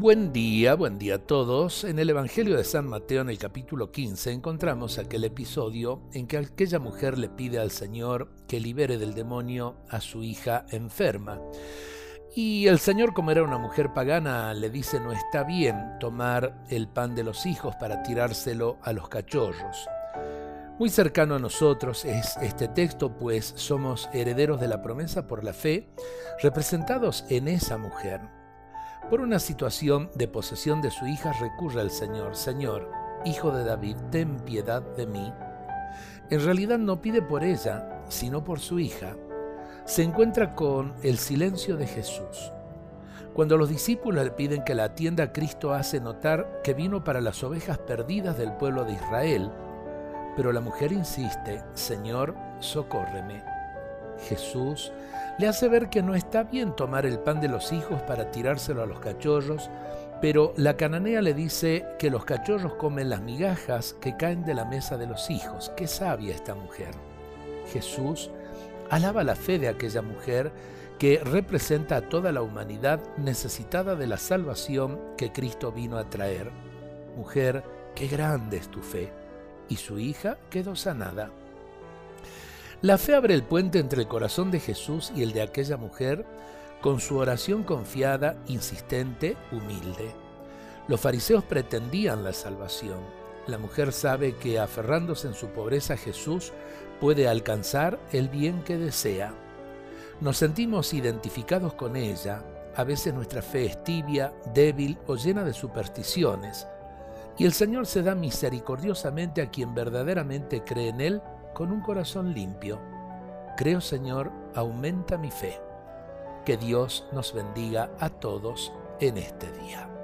Buen día, buen día a todos. En el Evangelio de San Mateo, en el capítulo 15, encontramos aquel episodio en que aquella mujer le pide al Señor que libere del demonio a su hija enferma. Y el Señor, como era una mujer pagana, le dice no está bien tomar el pan de los hijos para tirárselo a los cachorros. Muy cercano a nosotros es este texto, pues somos herederos de la promesa por la fe, representados en esa mujer. Por una situación de posesión de su hija recurre al Señor, Señor, Hijo de David, ten piedad de mí. En realidad no pide por ella, sino por su hija. Se encuentra con el silencio de Jesús. Cuando los discípulos le piden que la atienda, Cristo hace notar que vino para las ovejas perdidas del pueblo de Israel, pero la mujer insiste, Señor, socórreme. Jesús le hace ver que no está bien tomar el pan de los hijos para tirárselo a los cachorros, pero la cananea le dice que los cachorros comen las migajas que caen de la mesa de los hijos. Qué sabia esta mujer. Jesús alaba la fe de aquella mujer que representa a toda la humanidad necesitada de la salvación que Cristo vino a traer. Mujer, qué grande es tu fe. Y su hija quedó sanada. La fe abre el puente entre el corazón de Jesús y el de aquella mujer con su oración confiada, insistente, humilde. Los fariseos pretendían la salvación. La mujer sabe que aferrándose en su pobreza Jesús puede alcanzar el bien que desea. Nos sentimos identificados con ella. A veces nuestra fe es tibia, débil o llena de supersticiones. Y el Señor se da misericordiosamente a quien verdaderamente cree en Él con un corazón limpio. Creo, Señor, aumenta mi fe. Que Dios nos bendiga a todos en este día.